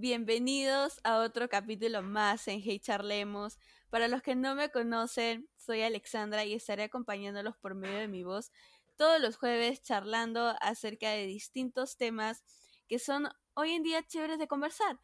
Bienvenidos a otro capítulo más en Hey Charlemos. Para los que no me conocen, soy Alexandra y estaré acompañándolos por medio de mi voz todos los jueves charlando acerca de distintos temas que son hoy en día chéveres de conversar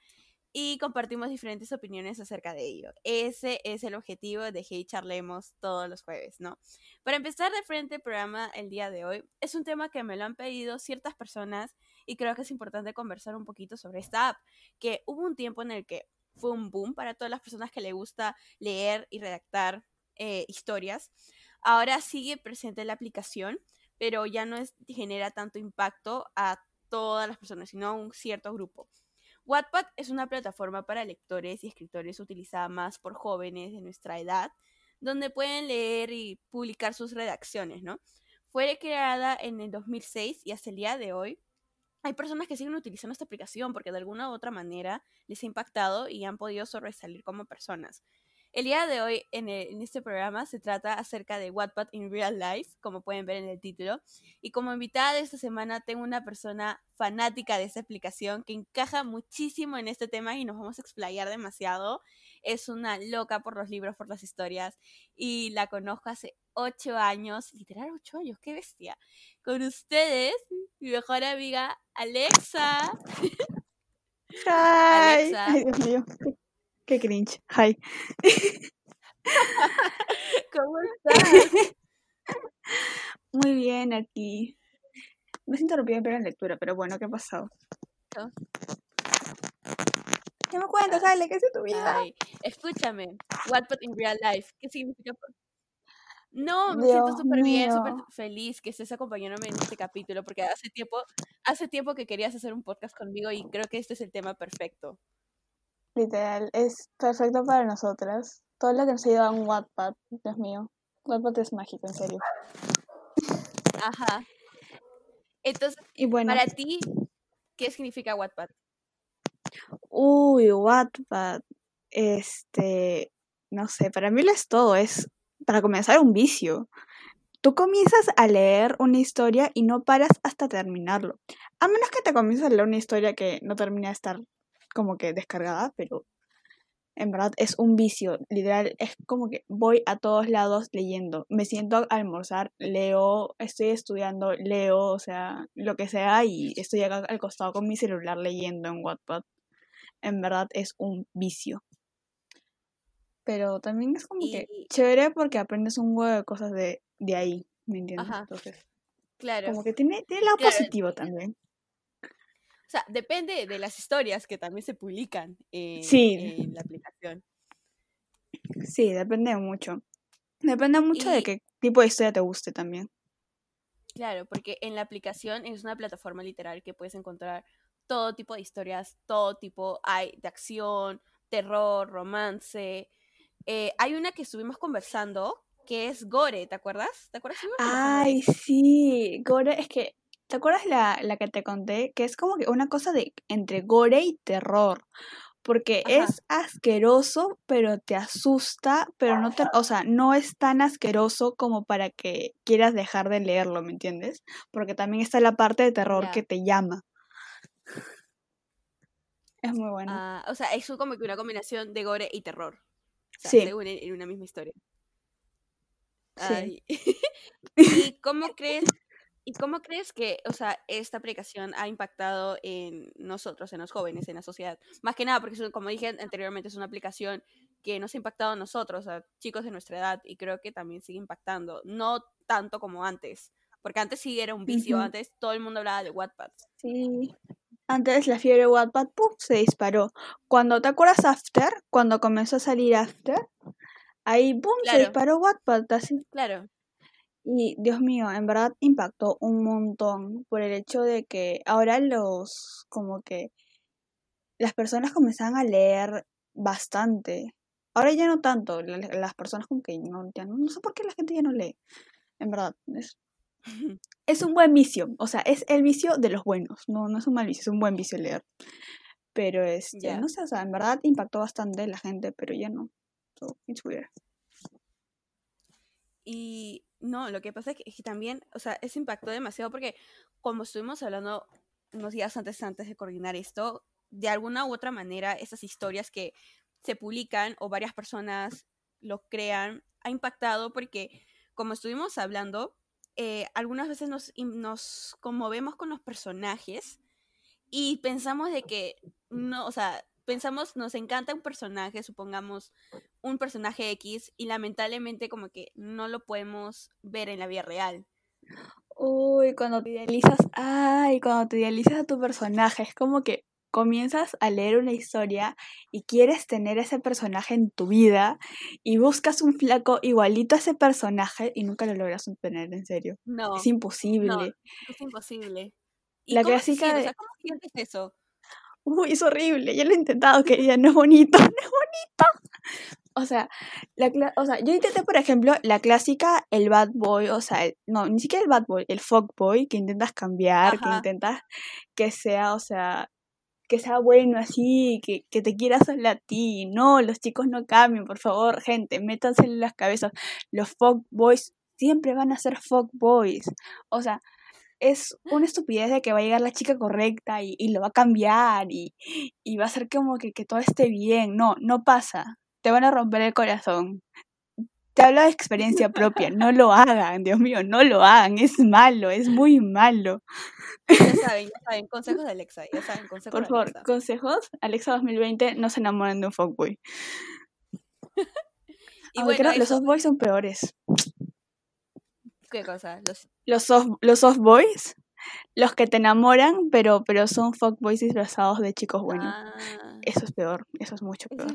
y compartimos diferentes opiniones acerca de ello. Ese es el objetivo de Hey Charlemos todos los jueves, ¿no? Para empezar de frente el programa el día de hoy, es un tema que me lo han pedido ciertas personas y creo que es importante conversar un poquito sobre esta app, que hubo un tiempo en el que fue un boom para todas las personas que le gusta leer y redactar eh, historias. Ahora sigue presente la aplicación, pero ya no genera tanto impacto a todas las personas, sino a un cierto grupo. Wattpad es una plataforma para lectores y escritores utilizada más por jóvenes de nuestra edad, donde pueden leer y publicar sus redacciones, ¿no? Fue creada en el 2006 y hasta el día de hoy hay personas que siguen utilizando esta aplicación porque de alguna u otra manera les ha impactado y han podido sobresalir como personas. El día de hoy en, este programa se trata acerca de Wattpad in Real Life, como pueden ver en el título. Y como invitada de esta semana tengo una persona fanática de esta aplicación que encaja muchísimo en este tema y nos vamos a explayar demasiado. Es una loca por los libros, por las historias y la conozco hace ocho años, literal ocho años, qué bestia. Con ustedes, mi mejor amiga Alexa. Alexa. Ay, Dios mío. Qué cringe. Hi. ¿Cómo estás? Muy bien aquí. Me siento interrumpida en la lectura, pero bueno, ¿qué ha pasado? ¿Qué me cuentas, Ale? ¿Qué es tu vida? Ay, escúchame. Wattpad in real life. ¿Qué significa? No, me siento súper bien, súper feliz que estés acompañándome en este capítulo, porque hace tiempo, hace tiempo que querías hacer un podcast conmigo y creo que este es el tema perfecto. Literal, es perfecto para nosotras. Todo lo que nos ha a un Wattpad, Dios mío. Wattpad es mágico, en serio. Ajá. Entonces, y bueno, para ti, ¿qué significa Wattpad? Uy, Wattpad. Este, no sé, para mí lo es todo. Es, para comenzar, un vicio. Tú comienzas a leer una historia y no paras hasta terminarlo. A menos que te comiences a leer una historia que no termina de estar como que descargada, pero en verdad es un vicio. Literal, es como que voy a todos lados leyendo. Me siento a almorzar, leo, estoy estudiando, leo, o sea, lo que sea, y estoy acá al costado con mi celular leyendo en Wattpad. En verdad es un vicio. Pero también es como que chévere porque aprendes un huevo de cosas de, de ahí, ¿me entiendes? Entonces, claro. Como que tiene, tiene lado positivo también. O sea, depende de las historias que también se publican en, la aplicación. Sí, depende mucho. Depende mucho de qué tipo de historia te guste también. Claro, porque en la aplicación es una plataforma literal que puedes encontrar todo tipo de historias, todo tipo, hay de acción, terror, romance. Eh, hay una que estuvimos conversando que es Gore, ¿te acuerdas? ¿Te acuerdas? Ay, sí, Gore, es que ¿Te acuerdas la, la que te conté? Que es como que una cosa de entre gore y terror. Porque es asqueroso, pero te asusta, pero no te, o sea, no es tan asqueroso como para que quieras dejar de leerlo, ¿me entiendes? Porque también está la parte de terror que te llama. Es muy bueno. Ah, o sea, es como que una combinación de gore y terror. sí. en una misma historia. Sí. ¿Y cómo crees ¿Y cómo crees que, o sea, esta aplicación ha impactado en nosotros, en los jóvenes, en la sociedad? Más que nada, porque como dije anteriormente, es una aplicación que nos ha impactado a nosotros, a chicos de nuestra edad, y creo que también sigue impactando, no tanto como antes, porque antes sí era un vicio, antes todo el mundo hablaba de Wattpad. Sí. Antes la fiebre Wattpad, ¡pum!, se disparó. Cuando, ¿te acuerdas After? Cuando comenzó a salir After, ahí, ¡pum!, se disparó Wattpad, así. Claro. Y Dios mío, en verdad impactó un montón por el hecho de que ahora los, como que las personas comenzaban a leer bastante. Ahora ya no tanto, las personas como que no, ya no, no sé por qué la gente ya no lee. En verdad, es, es un buen vicio, o sea, es el vicio de los buenos, no, no es un mal vicio, es un buen vicio leer. Pero este, no sé, o sea, en verdad impactó bastante la gente, pero ya no. So, it's weird. Y no, lo que pasa es que, también, o sea, eso impactó demasiado porque como estuvimos hablando unos días antes, antes de coordinar esto, de alguna u otra manera esas historias que se publican o varias personas lo crean ha impactado porque, como estuvimos hablando, eh, algunas veces nos, nos conmovemos con los personajes y pensamos de que no, o sea, pensamos, nos encanta un personaje, supongamos un personaje X, y lamentablemente como que no lo podemos ver en la vida real. Uy, cuando te idealizas, ay, cuando te idealizas a tu personaje, es como que comienzas a leer una historia y quieres tener ese personaje en tu vida y buscas un flaco igualito a ese personaje y nunca lo logras tener en serio. No. Es imposible. No, es imposible. ¿Y la clásica de... ¿Cómo sientes eso? Uy, es horrible, ya lo he intentado, querida, no es bonito, no es bonito. O sea, la, o sea, yo intenté, por ejemplo, la clásica, el bad boy, o sea, no, ni siquiera el bad boy, el fuck boy, que intentas cambiar, que intentas que sea, o sea, que sea bueno así, que, que te quiera solo a ti. No, los chicos no cambien, por favor, gente, métanse las cabezas. Los fuck boys siempre van a ser fuck boys. O sea, es una estupidez de que va a llegar la chica correcta y, lo va a cambiar y, va a hacer como que, que todo esté bien. No, no pasa. Te van a romper el corazón. Te hablo de experiencia propia, no lo hagan, Dios mío, no lo hagan, es malo, es muy malo. Ya saben, ya saben, consejos de Alexa, ya saben, consejos Por favor, consejos, Alexa 2020, no se enamoren de un fuckboy. y bueno, los softboys son peores. ¿Qué cosa? Los, los, soft, los soft boys, los que te enamoran, pero, pero son fuckboys disfrazados de chicos buenos. Ah. Eso es peor, eso es mucho peor.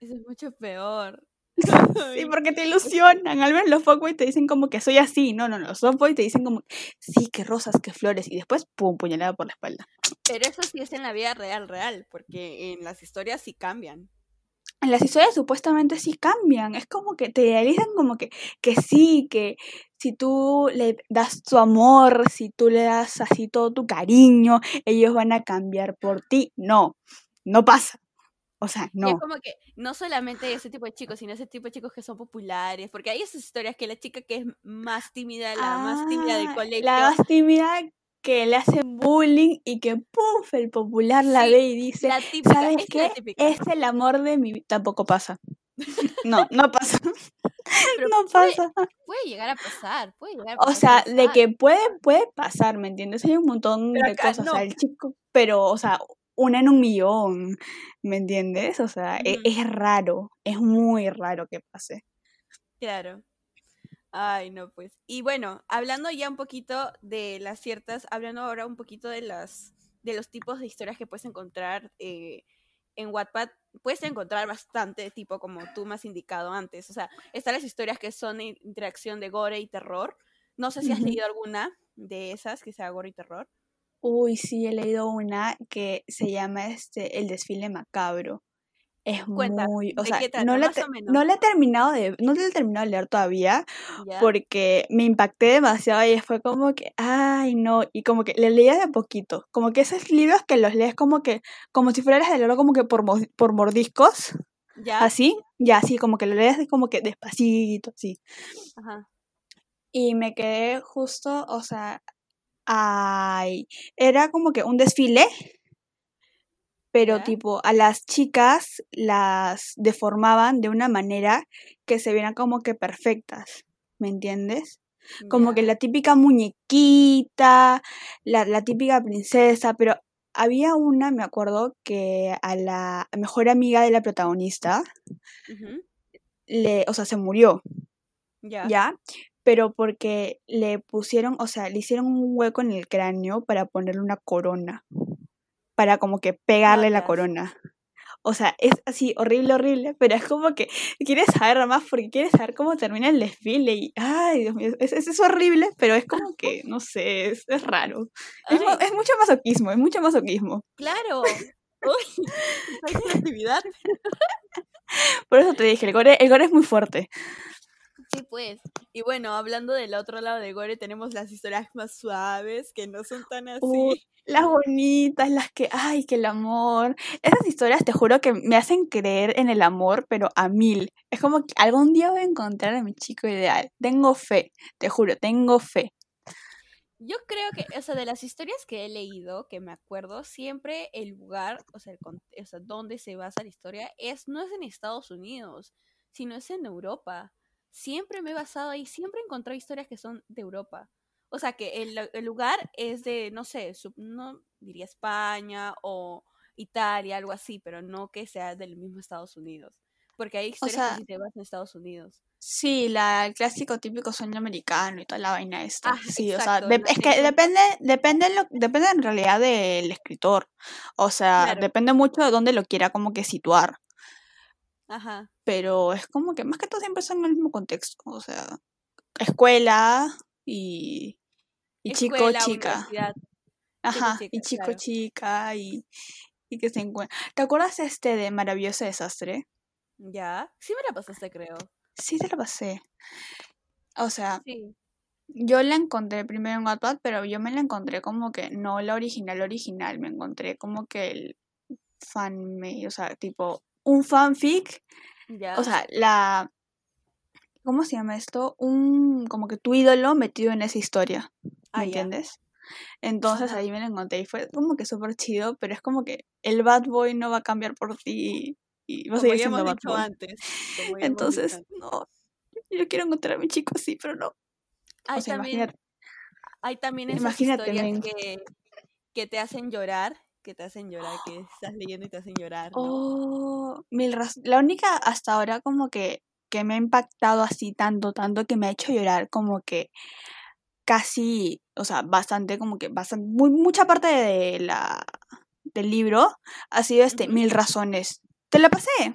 Eso, es mucho peor. Sí, porque te ilusionan. Al menos los fuckboys te dicen como que soy así. No, no, no. Los softboys te dicen como, sí, qué rosas, qué flores. Y después, pum, puñalada por la espalda. Pero eso sí es en la vida real, real. Porque en las historias sí cambian en las historias supuestamente sí cambian. Es como que te idealizan como que, que sí, que si tú le das tu amor, si tú le das así todo tu cariño, ellos van a cambiar por ti. No, no pasa. O sea, no. es como que no solamente ese tipo de chicos, sino ese tipo de chicos que son populares, porque hay esas historias que la chica que es más tímida, la más tímida del ah, colegio. La más tímida que le hacen bullying y que puff, el popular la ve y dice, ¿sabes qué? Es el amor de mi vida. Tampoco pasa. No, no pasa. no pasa. Puede llegar a pasar, puede llegar O sea, de que puede, puede pasar, ¿me entiendes? Hay un montón de cosas. O sea, el chico, pero, o sea, una en un millón, ¿me entiendes? O sea, e, es raro, es muy raro que pase. Claro. Ay, no, pues. Y bueno, hablando ya un poquito de las ciertas, hablando ahora un poquito de las, de los tipos de historias que puedes encontrar eh, en Wattpad, puedes encontrar bastante, tipo como tú me has indicado antes. O sea, están las historias que son interacción de gore y terror. No sé si has leído alguna de esas que sea gore y terror. Uy, sí, he leído una que se llama este El desfile macabro es muy, o sea, no, le, no he terminado de, no le he terminado de leer todavía porque me impacté demasiado y fue como que, ay no, y como que le leía de poquito, como que esos libros que los lees como que, como si fueras de leerlo como que por, por mordiscos, ¿Ya? así, ya así, como que lo lees como que despacito, así. Ajá. Y me quedé justo, o sea, ay, era como que un desfile pero tipo a las chicas las deformaban de una manera que se vieran como que perfectas, ¿me entiendes? Como que la típica muñequita, la, típica princesa, pero había una, me acuerdo, que a la mejor amiga de la protagonista, le, o sea, se murió. Ya. ¿Ya? Pero porque le pusieron, o sea, le hicieron un hueco en el cráneo para ponerle una corona para como que pegarle la corona. O sea, es así horrible, horrible, pero es como que quieres saber más porque quieres saber cómo termina el desfile y, ay, Dios mío, es, es, horrible, pero es como que, no sé, es, es raro. Es, es, mucho masoquismo, es mucho masoquismo. Claro. Uy, creatividad. Por eso te dije, el gore, el gore es muy fuerte. Sí, pues. Y bueno, hablando del otro lado de Gore, tenemos las historias más suaves, que no son tan así. las bonitas, las que, ay, que el amor. Esas historias, te juro que me hacen creer en el amor, pero a mil. Es como que algún día voy a encontrar a mi chico ideal. Tengo fe, te juro, tengo fe. Yo creo que, o sea, de las historias que he leído, que me acuerdo, siempre el lugar, o sea, el, o sea, donde se basa la historia, es, no es en Estados Unidos, sino es en Europa. Siempre me he basado ahí, siempre he encontrado historias que son de Europa. O sea, que el, el lugar es de, no sé, no diría España o Italia, algo así, pero no que sea del mismo Estados Unidos. Porque hay historias que sí te vas en Estados Unidos. Sí, la, el clásico típico sueño americano y toda la vaina esta. Ah, sí, o sea, es que depende, depende, lo, depende en realidad del escritor. O sea, depende mucho de dónde lo quiera como que situar. Ajá. Pero es como que más que todo siempre son en el mismo contexto. O sea, escuela y, y chico, chica. Ajá, y chico, chica y, y que se encuentra. ¿Te acuerdas este de Maravilloso Desastre? Ya, sí me la pasaste, creo. Sí, te la pasé. O sea, yo la encontré primero en Wattpad, pero yo me la encontré como que no la original original, me encontré como que el fan o sea, tipo un fanfic. O sea, la ¿cómo se llama esto? Un como que tu ídolo metido en esa historia. ¿Me ah, entiendes? Entonces ahí me la encontré y fue como que súper chido, pero es como que el bad boy no va a cambiar por ti y va a seguir siendo bad boy. Antes, Entonces, no, yo quiero encontrar a mi chico así, pero no. Hay también, hay también esas historias que, que te hacen llorar que te hacen llorar, que estás leyendo y te hacen llorar. Oh, mil La única hasta ahora como que, que me ha impactado así tanto, tanto que me ha hecho llorar, como que casi, o sea, bastante, como que bastante, muy, mucha parte de la, del libro ha sido este, mil razones. ¿Te la pasé?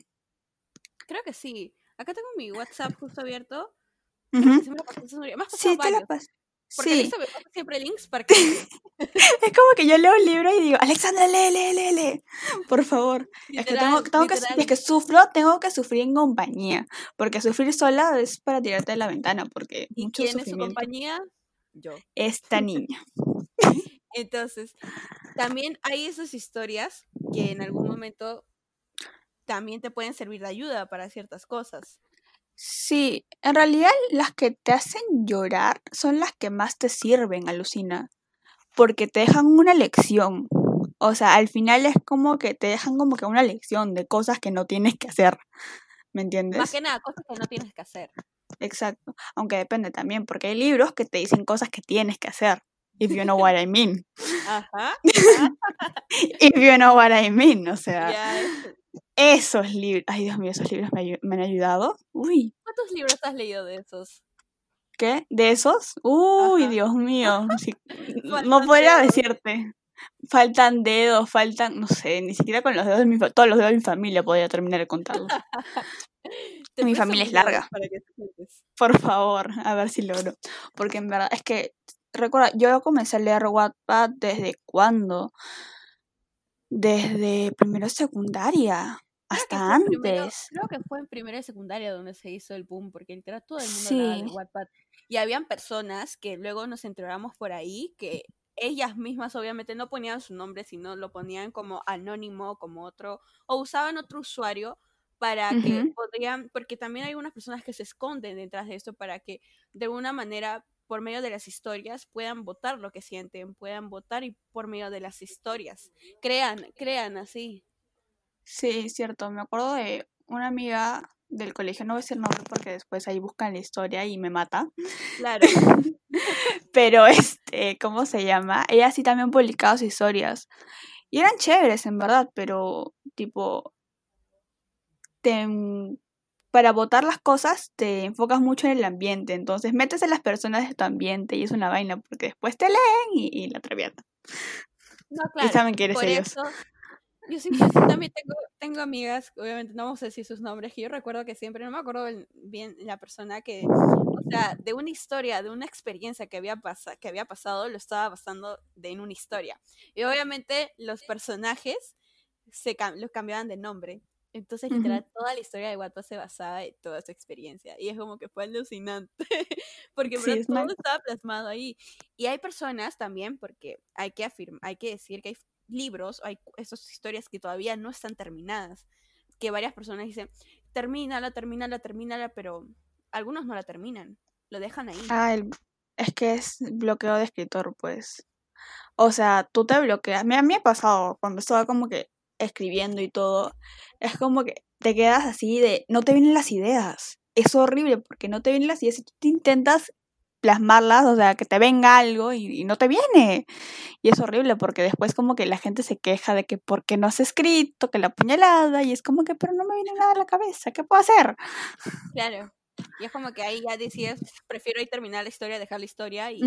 Creo que sí. Acá tengo mi WhatsApp justo abierto. Sí, te la pasé. Porque sí. me siempre links para que... es como que yo leo un libro y digo, Alexandra, lee, lee, lee, lee. Por favor. es que tengo, tengo que, es que sufro, tengo que sufrir en compañía. Porque sufrir sola es para tirarte de la ventana. Porque ¿Y mucho quién es su compañía? yo. Esta niña. Entonces, también hay esas historias que en algún momento también te pueden servir de ayuda para ciertas cosas. Sí, en realidad las que te hacen llorar son las que más te sirven, alucina, porque te dejan una lección. O sea, al final es como que te dejan como que una lección de cosas que no tienes que hacer. ¿Me entiendes? Más que nada, cosas que no tienes que hacer. Exacto. Aunque depende también, porque hay libros que te dicen cosas que tienes que hacer. If you know what I mean. Ajá. If you know what I mean. O sea, esos libros. Ay, Dios mío, esos libros me, me, han ayudado. Uy. ¿Cuántos libros has leído de esos? ¿Qué? ¿De esos? Uy, Dios mío. no podría decirte. Faltan dedos, faltan, no sé, ni siquiera con los dedos de mi todos los dedos de mi familia podría terminar de contarlos. mi familia es larga. Por favor, a ver si logro. Porque en verdad es que, recuerda, yo comencé a leer Wattpad desde cuándo? Desde primero secundaria. Hasta antes. creo que fue en primera y secundaria donde se hizo el boom, porque literal todo el mundo hablaba de Wattpad. Y habían personas que luego nos enteramos por ahí que ellas mismas obviamente no ponían su nombre, sino lo ponían como anónimo, como otro, o usaban otro usuario para que podrían, porque también hay unas personas que se esconden detrás de esto para que de alguna manera por medio de las historias puedan votar lo que sienten, puedan votar y por medio de las historias. Crean, crean así. Sí, cierto. Me acuerdo de una amiga del colegio, no voy a decir el nombre porque después ahí buscan la historia y me mata. Claro. Pero este, ¿cómo se llama? Ella sí también publicaba sus historias. Y eran chéveres, en verdad, pero tipo, te, para votar las cosas te enfocas mucho en el ambiente. Entonces metes a las personas de tu ambiente y es una vaina porque después te leen y, la atraviesan. No, claro. Y saben que eres ellos. Yo siempre también tengo, tengo amigas, obviamente no vamos a decir sus nombres, que yo recuerdo que siempre, no me acuerdo bien la persona que, o sea, de una historia, de una experiencia que había, que había pasado, lo estaba basando de, en una historia. Y obviamente los personajes se los cambiaban de nombre. Entonces, literal, toda la historia de Wattpad se basaba en toda esa experiencia. Y es como que fue alucinante. porque todo estaba plasmado ahí. Y hay personas también, porque hay que afirmar, hay que decir que hay libros, hay esas historias que todavía no están terminadas, que varias personas dicen, termínala, termínala, termínala, pero algunos no la terminan, lo dejan ahí. Ah, el, Es que es bloqueo de escritor, pues. O sea, tú te bloqueas. A mí, a mí me ha pasado cuando estaba como que escribiendo y todo. Es como que te quedas así de. No te vienen las ideas. Es horrible porque no te vienen las ideas y tú te intentas plasmarlas, o sea, que te venga algo y, no te viene. Y es horrible porque después como que la gente se queja de que porque no has escrito, que la puñalada, y es como que, pero no me viene nada a la cabeza, ¿qué puedo hacer? Claro. Y es como que ahí ya decides, prefiero ahí terminar la historia, dejar la historia y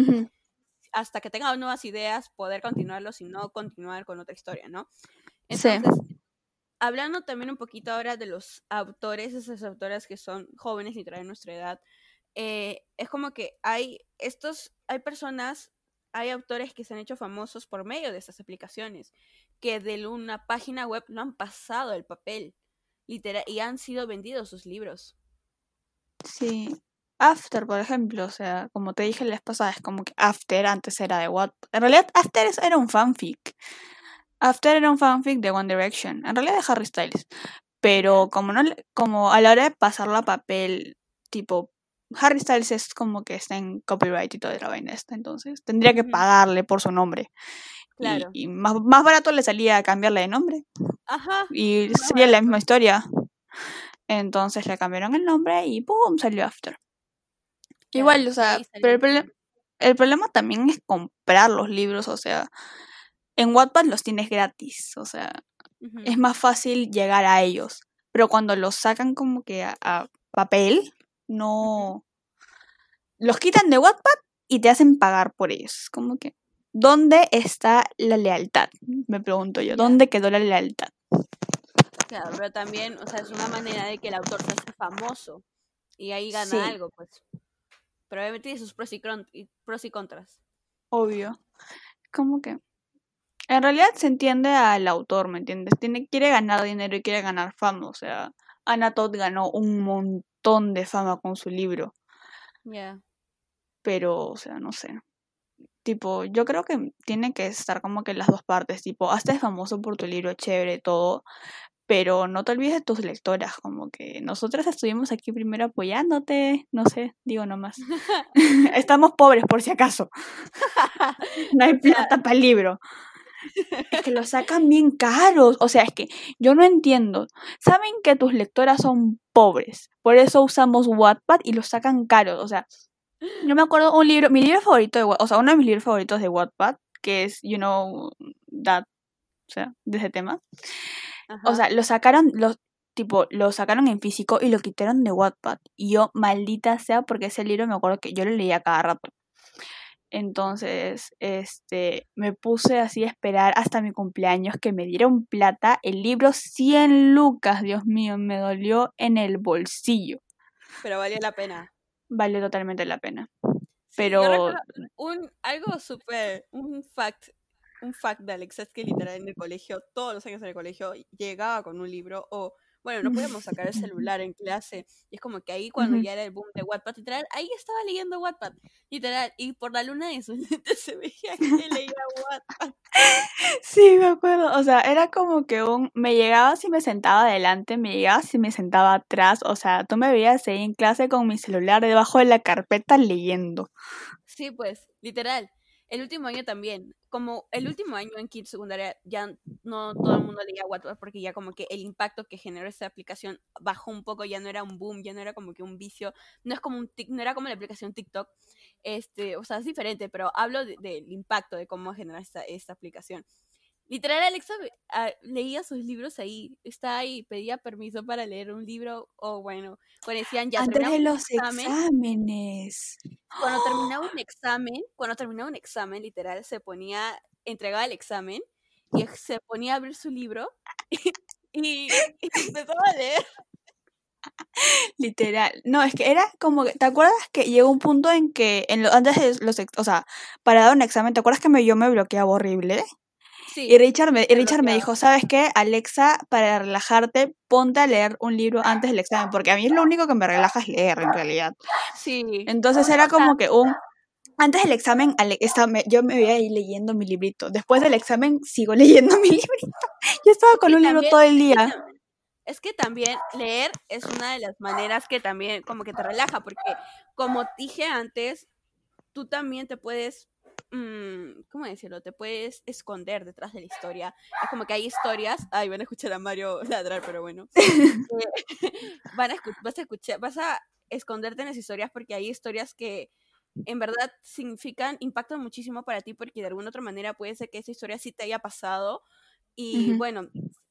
hasta que tenga nuevas ideas poder continuarlo, si no continuar con otra historia, ¿no? Entonces, hablando también un poquito ahora de los autores, esas autoras que son jóvenes y traen nuestra edad, eh, es como que hay estos, hay personas, hay autores que se han hecho famosos por medio de estas aplicaciones, que de una página web no han pasado el papel, literal, y han sido vendidos sus libros. Sí. After, por ejemplo, o sea, como te dije la vez pasada, es como que After antes era de What. En realidad, After era un fanfic. After era un fanfic de One Direction. En realidad de Harry Styles. Pero como no como a la hora de pasarlo a papel, tipo Harry Styles es como que está en copyright y toda la vaina esta, entonces tendría que pagarle por su nombre. Claro. Y, más, más, barato le salía cambiarle de nombre. Ajá. Y sería la misma historia. Entonces le cambiaron el nombre y ¡pum! salió After. Igual, o sea, pero el, el, problema también es comprar los libros, o sea, en Wattpad los tienes gratis, o sea, es más fácil llegar a ellos. Pero cuando los sacan como que a papel, no los quitan de Wattpad y te hacen pagar por ellos. Como que, ¿dónde está la lealtad? Me pregunto yo, ¿dónde quedó la lealtad? Claro, pero también, o sea, es una manera de que el autor se hace famoso y ahí gana algo, pues. Pero obviamente tiene sus pros y, pros y contras. Obvio. Como que en realidad se entiende al autor, ¿me entiendes? Tiene, quiere ganar dinero y quiere ganar fama. O sea, Anna Todd ganó un montón de fama con su libro. Ya. Pero, o sea, no sé. Tipo, yo creo que tiene que estar como que las dos partes. Tipo, hasta es famoso por tu libro, chévere, todo. Pero no te olvides de tus lectoras, como que nosotras estuvimos aquí primero apoyándote, no sé, digo nomás. Estamos pobres por si acaso. no hay plata para el libro. Es que los sacan bien caros. O sea, es que yo no entiendo. Saben que tus lectoras son pobres. Por eso usamos Wattpad y los sacan caros. O sea, yo me acuerdo un libro, mi libro favorito de o sea, uno de mis libros favoritos de Wattpad, que es, you know, that, o sea, de ese tema. O sea, lo sacaron, los, tipo, lo sacaron en físico y lo quitaron de Wattpad. Y yo, maldita sea, porque ese libro me acuerdo que yo lo leía cada rato. Entonces, este, me puse así a esperar hasta mi cumpleaños que me dieron plata. El libro 100 lucas, Dios mío, me dolió en el bolsillo. Pero valió la pena. Valió totalmente la pena. Pero... un, algo súper, un fact, un fact de Alexa es que literal en el colegio, todos los años en el colegio, llegaba con un libro o bueno, no podíamos sacar el celular en clase. Y es como que ahí cuando ya era el boom de Wattpad, literal, ahí estaba leyendo Wattpad, literal. Y por la luna de sus lentes se veía que leía Wattpad. Sí, me acuerdo. O sea, era como que un... Me llegaba si me sentaba adelante, me llegaba si me sentaba atrás. O sea, tú me veías ahí en clase con mi celular debajo de la carpeta leyendo. Sí, pues, literal. El último año también, como el último año en Kids secundaria ya no todo el mundo leía Wattpad porque ya como que el impacto que generó esa aplicación bajó un poco, ya no era un boom, ya no era como que un vicio, no es como un no era como la aplicación TikTok, este, o sea, es diferente, pero hablo del impacto de cómo generar esta, esta aplicación. Literal, Alexa ah, leía sus libros ahí, está ahí, pedía permiso para leer un libro, o bueno, cuando decían ya Antes de los exámenes. Cuando terminaba un examen, cuando terminaba un examen, literal, se ponía, entregaba el examen y se ponía a abrir su libro y, empezó a leer. Literal. No, es que era como que, ¿te acuerdas que llegó un punto en que en lo, antes de los, o sea, para dar un examen, ¿te acuerdas que me, yo me bloqueaba horrible? Y Richard, me, Richard me dijo, ¿sabes qué? Alexa, para relajarte, ponte a leer un libro antes del examen, porque a mí es lo único que me relaja es leer, en realidad. Sí. Entonces era como que un... Antes del examen, yo me voy a ir leyendo mi librito. Después del examen, sigo leyendo mi librito. Yo estaba con un libro todo el día. Es que también leer es una de las maneras que también como que te relaja, porque como dije antes, tú también te puedes mm, ¿cómo decirlo? Te puedes esconder detrás de la historia. Es como que hay historias, ay, van a escuchar a Mario ladrar, pero bueno. Eh, van a vas a escuchar, vas a esconderte en las historias porque hay historias que en verdad significan, impactan muchísimo para ti porque de alguna otra manera puede ser que esa historia sí te haya pasado y bueno,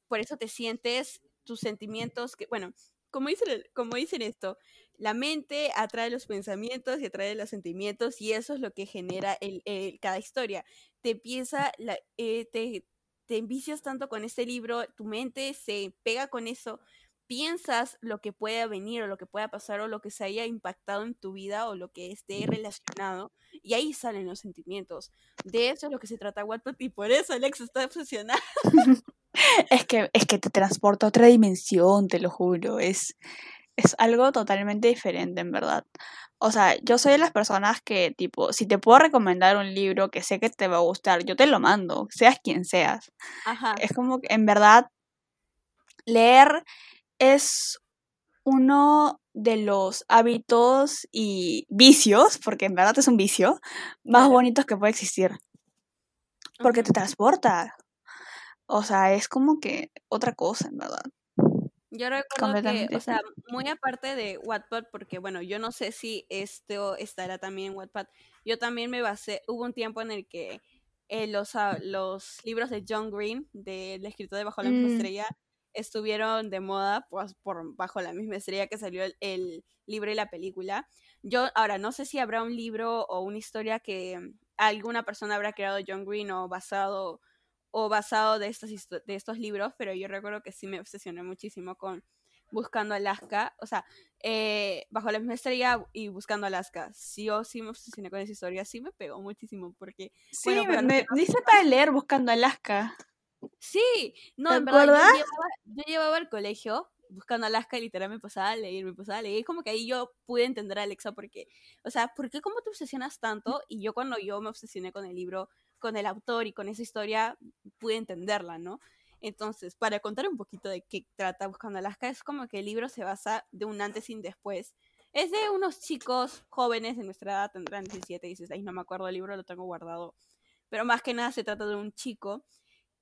por eso te sientes tus sentimientos, que bueno, como dicen, como dicen esto, la mente atrae los pensamientos y atrae los sentimientos y eso es lo que genera el, cada historia. Te empieza, la, eh, te, te envicias tanto con este libro, tu mente se pega con eso, piensas lo que pueda venir o lo que pueda pasar o lo que se haya impactado en tu vida o lo que esté relacionado y ahí salen los sentimientos. De eso es lo que se trata Wattpad y por eso Alex está obsesionado. es que es que te transporta a otra dimensión, te lo juro, es es algo totalmente diferente en verdad. O sea, yo soy de las personas que, tipo, si te puedo recomendar un libro que sé que te va a gustar, yo te lo mando, seas quien seas. Ajá. Es como que, en verdad, leer es uno de los hábitos y vicios, porque en verdad es un vicio, más bonitos que puede existir. Porque te transporta. O sea, es como que otra cosa, en verdad. Yo recuerdo que, o sea, muy aparte de Wattpad, porque bueno, yo no sé si esto estará también en Wattpad, yo también me basé, hubo un tiempo en el que eh, los, ah, los libros de John Green, del escritor de Bajo la misma mm. estrella, estuvieron de moda pues, por bajo la misma estrella que salió el, libro y la película. Yo ahora no sé si habrá un libro o una historia que alguna persona habrá creado John Green o basado o basado de estos, de estos libros, pero yo recuerdo que sí me obsesioné muchísimo con Buscando Alaska, o sea, eh, bajo la misma estrella y Buscando Alaska. Sí o sí me obsesioné con esa historia, sí me pegó muchísimo porque... Sí, me, dice para leer Buscando Alaska. Sí, no, en verdad, yo llevaba, yo llevaba al colegio buscando Alaska y literal me pasaba a leer, me pasaba a leer. Y como que ahí yo pude entender a Alexa porque, o sea, ¿por qué cómo te obsesionas tanto? Y yo cuando yo me obsesioné con el libro, con el autor y con esa historia, pude entenderla, ¿no? Entonces, para contar un poquito de qué trata Buscando Alaska, es como que el libro se basa de un antes y un después. Es de unos chicos jóvenes de nuestra edad, tendrán 17, 16, no me acuerdo el libro, lo tengo guardado. Pero más que nada se trata de un chico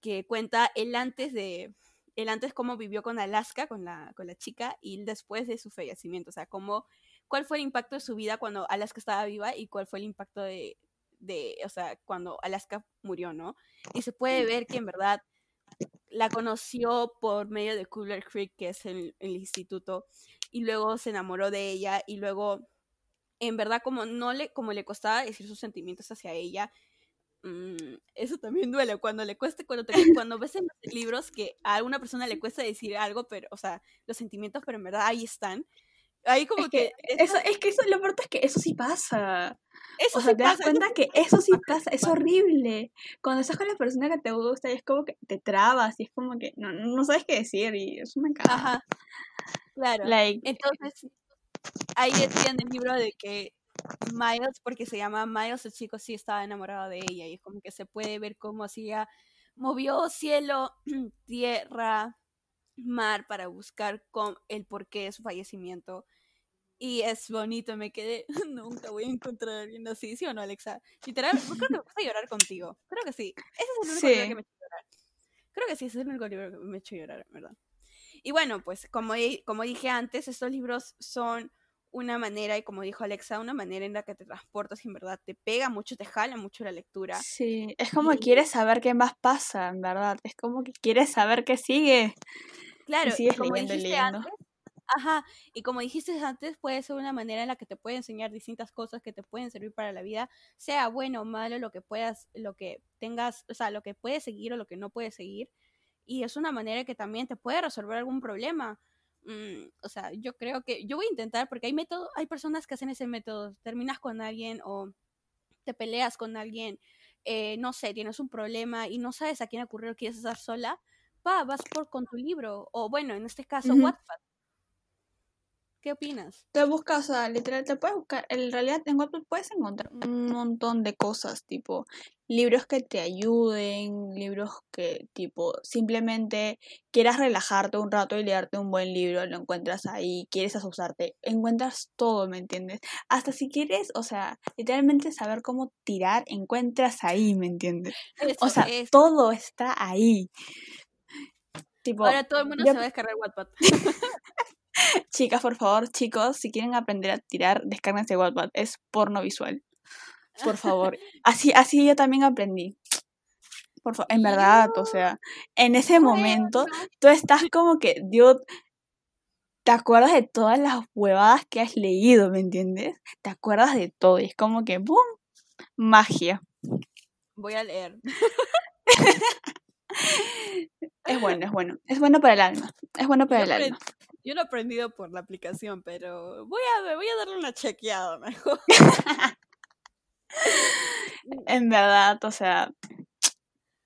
que cuenta el antes de el antes cómo vivió con Alaska, con la, con la chica, y después de su fallecimiento, o sea, cómo, cuál fue el impacto de su vida cuando Alaska estaba viva y cuál fue el impacto de, de o sea, cuando Alaska murió, ¿no? Y se puede ver que en verdad la conoció por medio de Cooler Creek, que es el, el instituto, y luego se enamoró de ella, y luego, en verdad, como no le, como le costaba decir sus sentimientos hacia ella, Mm, eso también duele cuando le cueste, cuando, te, cuando ves en los libros que a alguna persona le cuesta decir algo, pero, o sea, los sentimientos, pero en verdad ahí están. Ahí como que, eso, es que eso, lo importante es que eso sí pasa. Eso o sea, te das cuenta que eso sí pasa, es horrible. Cuando estás con la persona que te gusta y es como que te trabas y es como que no, no sabes qué decir y es una cara. Ajá. Claro. Entonces, ahí decía en el libro de que Miles, porque se llama Miles, el chico sí estaba enamorado de ella y es como que se puede ver cómo hacía, movió cielo, tierra, mar para buscar con el porqué de su fallecimiento. Y es bonito, me quedé, nunca voy a encontrar a alguien así, ¿sí o no, Alexa? Literal, creo que me vas a llorar contigo. Creo que sí. Ese es el único libro que me hecho llorar. Creo que sí, ese es el único libro que me ha hecho llorar, ¿verdad? Y bueno, pues como, como dije antes, estos libros son una manera, y como dijo Alexa, una manera en la que te transportas y en verdad te pega mucho, te jala mucho la lectura. Sí, es como que quieres saber qué más pasa, en verdad. Es como que quieres saber qué sigue. Claro, y, como dijiste antes, ajá, y como dijiste antes, puede ser una manera en la que te puede enseñar distintas cosas que te pueden servir para la vida, sea bueno o malo, lo que puedas, lo que tengas, o sea, lo que puedes seguir o lo que no puedes seguir. Y es una manera que también te puede resolver algún problema Mm, o sea, yo creo que yo voy a intentar porque hay método, hay personas que hacen ese método, terminas con alguien o te peleas con alguien, eh, no sé, tienes un problema y no sabes a quién ocurrió, quieres estar sola, va, vas por con tu libro o bueno, en este caso WhatsApp ¿Qué opinas? Te buscas, o sea, literal, te puedes buscar, en realidad en Wattpad puedes encontrar un montón de cosas, tipo libros que te ayuden, libros que tipo simplemente quieras relajarte un rato y leerte un buen libro, lo encuentras ahí, quieres asusarte, encuentras todo, ¿me entiendes? Hasta si quieres, o sea, literalmente saber cómo tirar, encuentras ahí, ¿me entiendes? o sea, todo está ahí. Tipo, Ahora todo el mundo se va a descargar Wattpad. Chicas, por favor, chicos, si quieren aprender a tirar, descárguense Wattpad. Es porno visual. Por favor. Así, así yo también aprendí. Por favor, en verdad, o sea, en ese momento tú estás como que, Dios, te acuerdas de todas las huevadas que has leído, ¿me entiendes? Te acuerdas de todo y es como que, ¡boom! Magia. Voy a leer. es bueno, es bueno. Es bueno para el alma. Es bueno para el alma. Yo lo he aprendido por la aplicación, pero voy a, voy a darle una chequeada mejor. en verdad, o sea,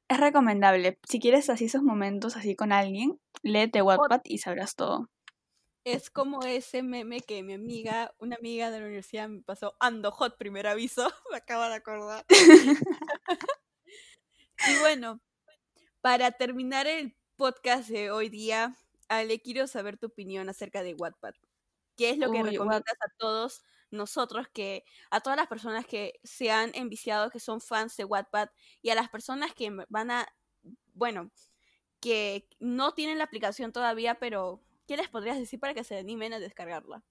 es recomendable. Si quieres así esos momentos así con alguien, léete Wattpad y sabrás todo. Es como ese meme que mi amiga, una amiga de la universidad me pasó Ando Hot, primer aviso, me acabo de acordar. y bueno, para terminar el podcast de hoy día, Ale, quiero saber tu opinión acerca de Wattpad. ¿Qué es lo que recomiendas a todos nosotros, que a todas las personas que se han enviciado, que son fans de Wattpad, y a las personas que van a, bueno, que no tienen la aplicación todavía, pero ¿qué les podrías decir para que se animen a descargarla?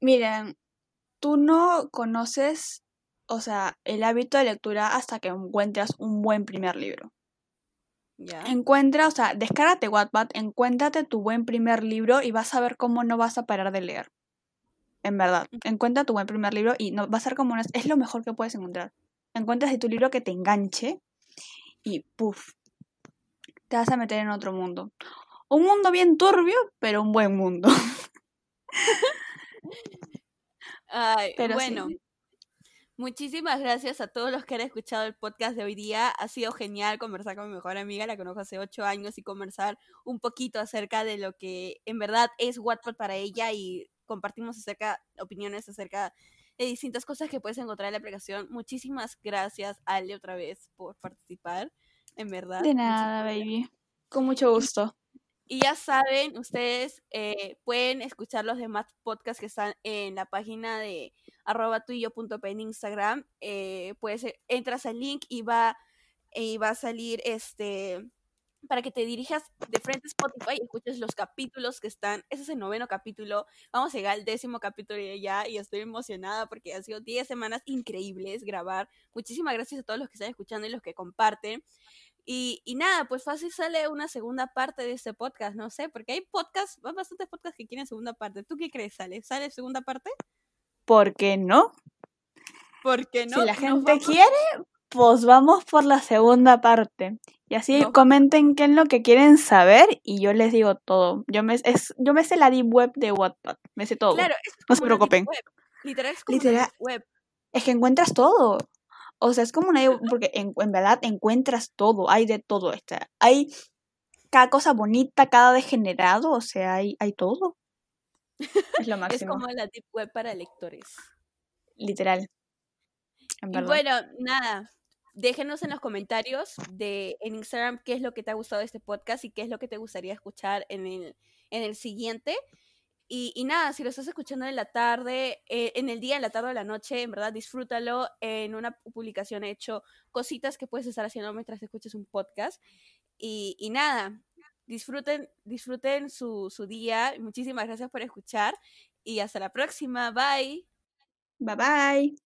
Miren, tú no conoces, o sea, el hábito de lectura hasta que encuentras un buen primer libro. Encuentra, o sea, descárgate Wattpad, encuéntrate tu buen primer libro y vas a ver cómo no vas a parar de leer. En verdad, encuentra tu buen primer libro y no va a ser como es lo mejor que puedes encontrar. Encuentras tu libro que te enganche y puff, te vas a meter en otro mundo. Un mundo bien turbio, pero un buen mundo. Ay, pero bueno, Muchísimas gracias a todos los que han escuchado el podcast de hoy día. Ha sido genial conversar con mi mejor amiga, la conozco hace ocho años, y conversar un poquito acerca de lo que en verdad es Wattpad para ella y compartimos acerca, opiniones acerca de distintas cosas que puedes encontrar en la aplicación. Muchísimas gracias, Ale, otra vez por participar, en verdad. De nada, baby. Con mucho gusto. Y ya saben, ustedes eh, pueden escuchar los demás podcasts que están en la página de arroba tuyo.p en Instagram. Eh, pues entras al link y va, y va a salir este para que te dirijas de frente a Spotify y escuches los capítulos que están. Ese es el noveno capítulo. Vamos a llegar al décimo capítulo ya y estoy emocionada porque han sido 10 semanas increíbles grabar. Muchísimas gracias a todos los que están escuchando y los que comparten. Y, y, nada, pues fácil sale una segunda parte de este podcast, no sé, porque hay podcasts, bastantes podcasts que quieren segunda parte. ¿Tú qué crees, sale? ¿Sale segunda parte? ¿Por qué no? Porque no? Si la gente quiere, pues vamos por la segunda parte. Y así comenten qué es lo que quieren saber y yo les digo todo. Yo me, es, yo me sé la deep web de Wattpad, me sé todo. Claro, no se preocupen. Literal es como Literal, web. Es que encuentras todo. O sea, es como una porque en, verdad encuentras todo, hay de todo. Está. Hay cada cosa bonita, cada degenerado, o sea, hay, hay todo. Es lo máximo. es como la deep web para lectores. Literal. y bueno, nada. Déjenos en los comentarios de en Instagram qué es lo que te ha gustado de este podcast y qué es lo que te gustaría escuchar en el, en el siguiente. Y, nada, si lo estás escuchando en la tarde, eh, en el día, en la tarde o en la noche, en verdad disfrútalo. En una publicación he hecho cositas que puedes estar haciendo mientras escuches un podcast. Y, y nada, disfruten, disfruten su, su día. Muchísimas gracias por escuchar y hasta la próxima. Bye. Bye bye.